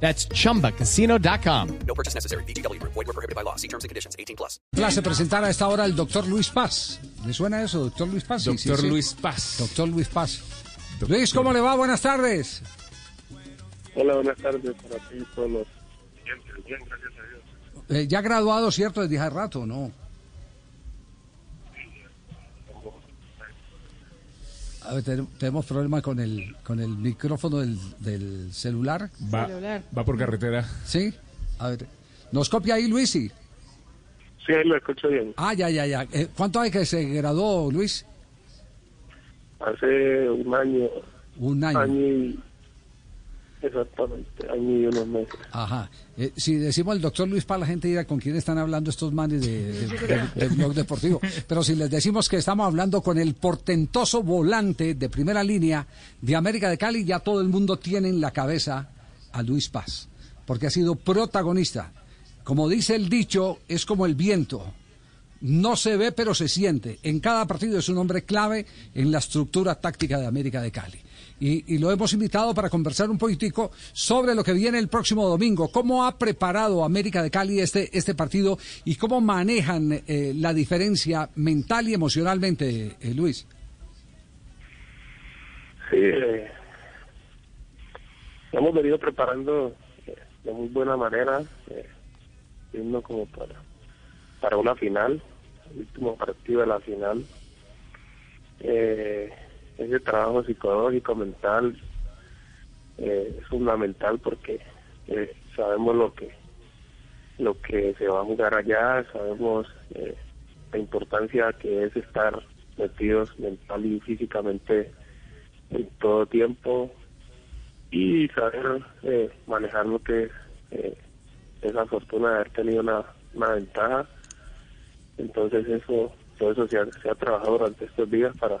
That's chumbacasino.com. No purchase necessary. BGW. Void were prohibited by law. See terms and conditions. 18 plus. Place presentar a esta hora al doctor Luis Paz. ¿Le suena eso, doctor Luis Paz? Sí, Doctor sí, sí. Luis Paz. Doctor Luis Paz. Luis, ¿cómo le va? Buenas tardes. Hola, buenas tardes para ti y todos los oyentes. Bien, gracias a Dios. Eh, ya graduado, ¿cierto? Desde hace rato, ¿no? A ver, ten- tenemos problema con el, con el micrófono del, del celular. Va, va por carretera. ¿Sí? A ver. ¿Nos copia ahí, Luis? Sí. Sí, ahí lo escucho bien. Ah, ya, ya, ya. Eh, ¿Cuánto hay que se graduó, Luis? Hace un año, Un año. año y... Exactamente, año y unos meses. Ajá. Eh, si decimos el doctor Luis Paz, la gente dirá con quién están hablando estos manes de, de- de- del blog deportivo. Pero si les decimos que estamos hablando con el portentoso volante de primera línea de América de Cali, ya todo el mundo tiene en la cabeza a Luis Paz. Porque ha sido protagonista. Como dice el dicho, es como el viento. No se ve, pero se siente. En cada partido es un hombre clave en la estructura táctica de América de Cali. Y, y lo hemos invitado para conversar un poquitico sobre lo que viene el próximo domingo. ¿Cómo ha preparado América de Cali este, este partido y cómo manejan eh, la diferencia mental y emocionalmente, eh, Luis? Sí, eh, hemos venido preparando eh, de muy buena manera, yendo como para, para una final, el último partido de la final. Eh, ese trabajo psicológico, mental, eh, es fundamental porque eh, sabemos lo que lo que se va a jugar allá, sabemos eh, la importancia que es estar metidos mental y físicamente en todo tiempo y saber manejar lo que es esa fortuna de haber tenido una, una ventaja. Entonces eso, todo eso se ha, se ha trabajado durante estos días para,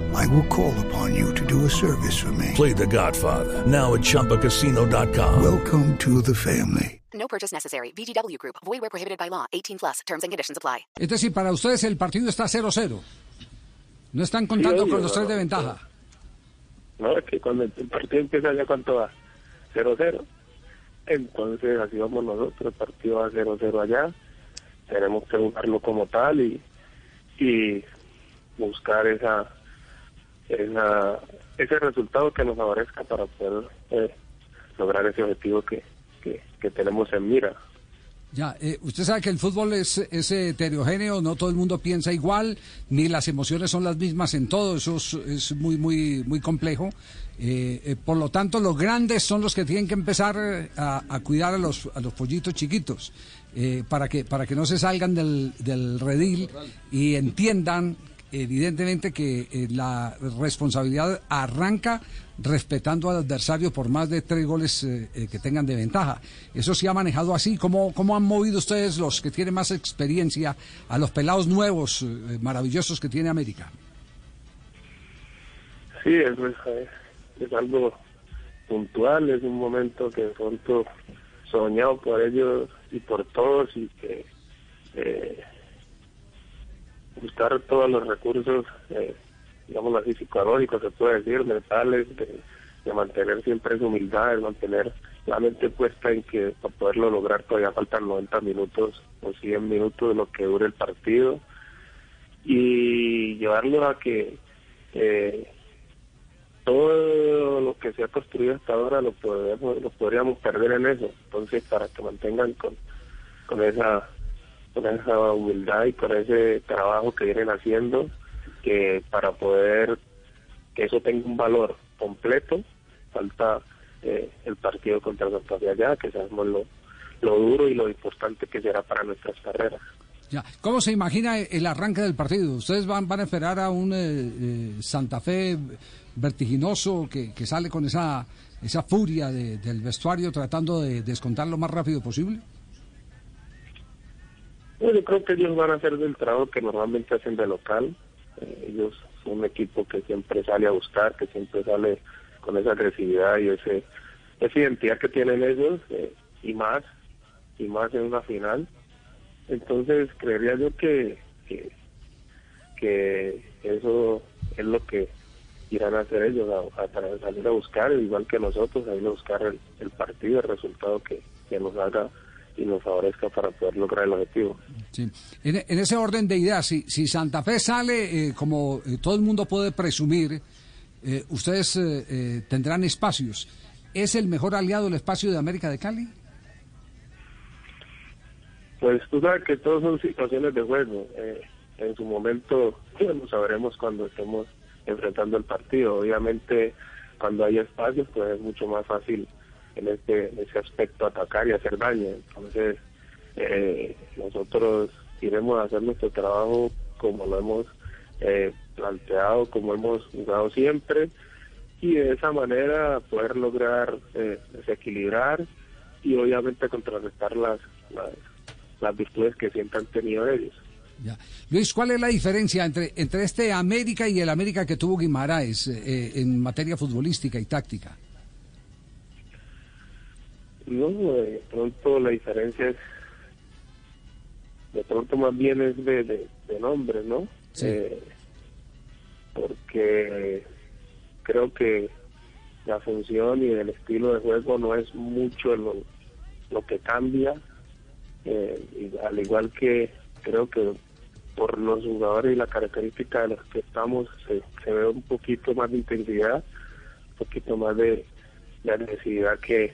I will call upon you to do a service for me. Play The Godfather now at ChumbaCasino.com. Welcome to the family. No purchase necessary. VGW Group. Void where prohibited by law. 18 plus. Terms and conditions apply. Es decir, para ustedes el partido está 0-0. No están contando obvio, con los tres de ventaja. No, es que cuando el partido empieza ya cuánto va, 0-0. Entonces así vamos nosotros, el partido va 0-0 allá. Tenemos que jugarlo como tal y, y buscar esa, esa ese resultado que nos favorezca para poder eh, lograr ese objetivo que, que, que tenemos en mira. Ya, eh, usted sabe que el fútbol es, es heterogéneo, no todo el mundo piensa igual, ni las emociones son las mismas en todo, eso es, es muy, muy, muy complejo. Eh, eh, por lo tanto, los grandes son los que tienen que empezar eh, a, a cuidar a los, a los pollitos chiquitos, eh, para, que, para que no se salgan del, del redil y entiendan evidentemente que eh, la responsabilidad arranca respetando al adversario por más de tres goles eh, eh, que tengan de ventaja. Eso sí ha manejado así. ¿Cómo, ¿Cómo han movido ustedes los que tienen más experiencia a los pelados nuevos, maravillosos que tiene América? Sí, es algo puntual, es un momento que de pronto soñado por ellos y por todos y que eh, buscar todos los recursos, eh, digamos así, psicológicos, se puede decir, mentales, de, mantener siempre esa humildad, de mantener la mente puesta en que para poderlo lograr todavía faltan 90 minutos o 100 minutos de lo que dure el partido. Y llevarlo a que eh, todo lo que se ha construido hasta ahora lo podemos, lo podríamos perder en eso. Entonces para que mantengan con, con esa con esa humildad y con ese trabajo que vienen haciendo, que para poder que eso tenga un valor completo, falta eh, el partido contra Santa Fe allá, que sabemos lo, lo duro y lo importante que será para nuestras carreras. Ya. ¿Cómo se imagina el arranque del partido? ¿Ustedes van, van a esperar a un eh, eh, Santa Fe vertiginoso que, que sale con esa, esa furia de- del vestuario tratando de descontar lo más rápido posible? Yo creo que ellos van a hacer del trabajo que normalmente hacen de local. Eh, ellos son un equipo que siempre sale a buscar, que siempre sale con esa agresividad y ese esa identidad que tienen ellos eh, y más y más en una final. Entonces creería yo que, que eso es lo que irán a hacer ellos, a, salir a buscar, igual que nosotros, a ir a buscar el, el partido, el resultado que, que nos haga y nos favorezca para poder lograr el objetivo. Sí. En, en ese orden de ideas, si, si Santa Fe sale, eh, como eh, todo el mundo puede presumir, eh, ustedes eh, eh, tendrán espacios. ¿Es el mejor aliado el espacio de América de Cali? Pues tú sabes que todos son situaciones de juego. Eh, en su momento lo sabremos cuando estemos enfrentando el partido. Obviamente, cuando hay espacios, pues es mucho más fácil en este en ese aspecto atacar y hacer daño. Entonces, eh, nosotros iremos a hacer nuestro trabajo como lo hemos eh, planteado, como hemos jugado siempre, y de esa manera poder lograr eh, desequilibrar y obviamente contrarrestar las, las, las virtudes que siempre han tenido ellos. Luis, ¿cuál es la diferencia entre, entre este América y el América que tuvo Guimaraes eh, en materia futbolística y táctica? No, de pronto la diferencia es, de pronto más bien es de, de, de nombre, ¿no? Sí. Eh, porque creo que la función y el estilo de juego no es mucho lo, lo que cambia, eh, al igual que creo que por los jugadores y la característica de los que estamos se, se ve un poquito más de intensidad, un poquito más de, de agresividad que,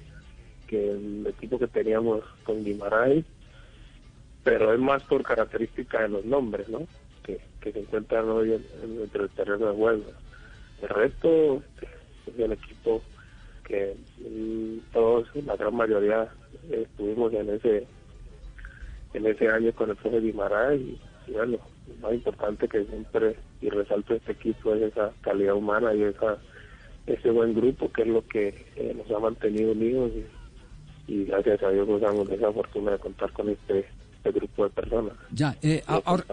que el equipo que teníamos con Guimarães, pero es más por característica de los nombres, ¿no? Que, se encuentran hoy en, en- dentro del terreno de juego. El resto es el equipo que mm, todos, la gran mayoría, estuvimos en ese en ese año con el profe Guimarães y, y bueno, lo más importante que siempre y resalto este equipo es esa calidad humana y esa ese buen grupo que es lo que eh, nos ha mantenido unidos y, y gracias a Dios gozamos de esa fortuna de contar con este, este grupo de personas. Ya, eh, ahora,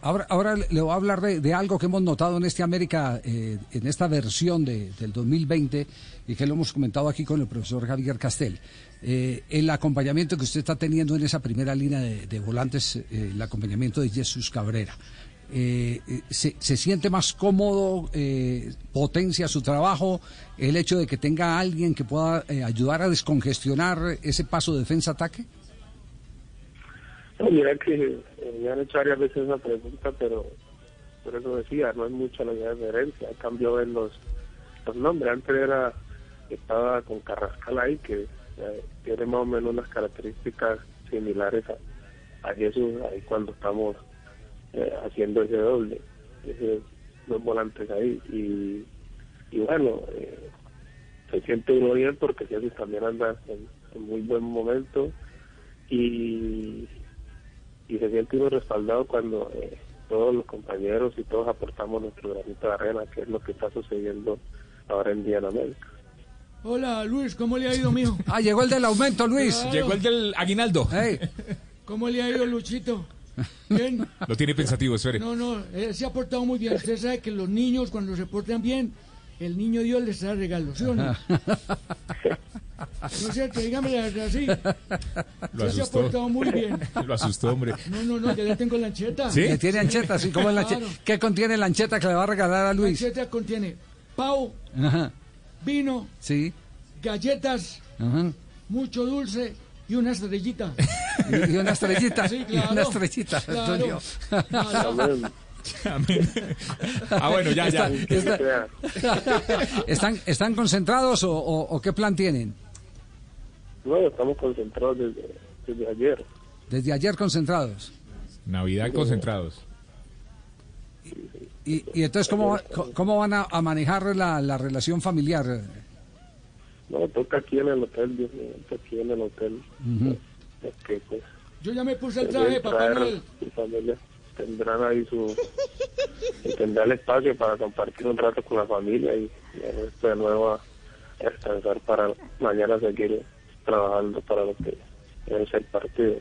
ahora, ahora le voy a hablar de, de algo que hemos notado en este América, eh, en esta versión de, del 2020, y que lo hemos comentado aquí con el profesor Javier Castel. Eh, el acompañamiento que usted está teniendo en esa primera línea de, de volantes, eh, el acompañamiento de Jesús Cabrera. Eh, eh, se, siente más cómodo, eh, potencia su trabajo, el hecho de que tenga alguien que pueda eh, ayudar a descongestionar ese paso defensa-ataque? Mira que eh, me han hecho varias veces esa pregunta, pero por eso decía, no es mucha la diferencia. Cambió en los, los nombres. Antes era, estaba con Carrascal ahí, que tiene más o menos unas características similares a, a Jesús ahí cuando estamos eh, haciendo ese doble, ese dos volantes ahí. Y, y bueno, eh, se siente uno bien porque Jesús también anda en, en muy buen momento y, y se siente uno respaldado cuando eh, todos los compañeros y todos aportamos nuestro granito de arena, que es lo que está sucediendo ahora en día en América. Hola Luis, ¿cómo le ha ido, mijo? Ah, llegó el del aumento, Luis. Claro. Llegó el del aguinaldo. Hey. ¿Cómo le ha ido, Luchito? Bien. Lo tiene pensativo, espere. No, no, eh, se ha portado muy bien. Usted sabe que los niños cuando se portan bien, el niño Dios les da regalos, ¿sí o no? No es cierto, dígame la verdad, sí. Lo se ha portado muy bien. Lo asustó, hombre. No, no, no, ya le tengo la ancheta. ¿Sí? Tiene ancheta, así como la Claro. ¿Qué contiene la ancheta que le va a regalar a La Luis? ancheta contiene pavo, Ajá, vino, sí. galletas, Ajá. mucho dulce y una estrellita. Y, y una estrellita. Sí, Y una claro. estrellita, Claro. Antonio. Claro. Ah, bueno, ya, ya. Está- ¿Están, ¿Están concentrados o, o- o qué plan tienen? No, estamos concentrados desde, desde ayer. Desde ayer concentrados. Navidad concentrados. Y, y entonces, ¿cómo, cómo van a, a manejar la, la relación familiar? No, toca aquí en el hotel, Dios mío, toca aquí en el hotel. Es que, pues, Yo ya me puse el traje de Papá Noel. familia. Tendrán ahí su... tendrán espacio para compartir un rato con la familia y, y el resto de nuevo a descansar para mañana seguir trabajando para lo que es el partido.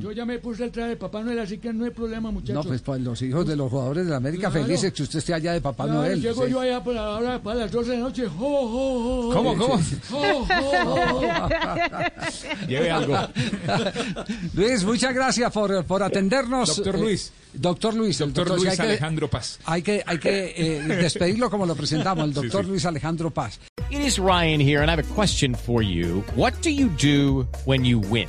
Yo ya me puse el traje de Papá Noel, así que no hay problema, muchachos. No, pues, pues los hijos de los jugadores de la América Claro. felices que usted esté allá de Papá Claro, Noel. Llego sí. yo allá para, la hora- para las 12 de la noche. Jo, jo, jo, jo. ¿Cómo, cómo? Jo, jo, jo. Lleve algo. Luis, muchas gracias por, por atendernos. Doctor Eh, Luis. doctor Luis. el Doctor sí, Luis hay que- Alejandro Paz. Hay que, hay que eh, despedirlo como lo presentamos, el doctor sí. Luis Alejandro Paz. It is Ryan here, and I have a question for you. What do you do when you win?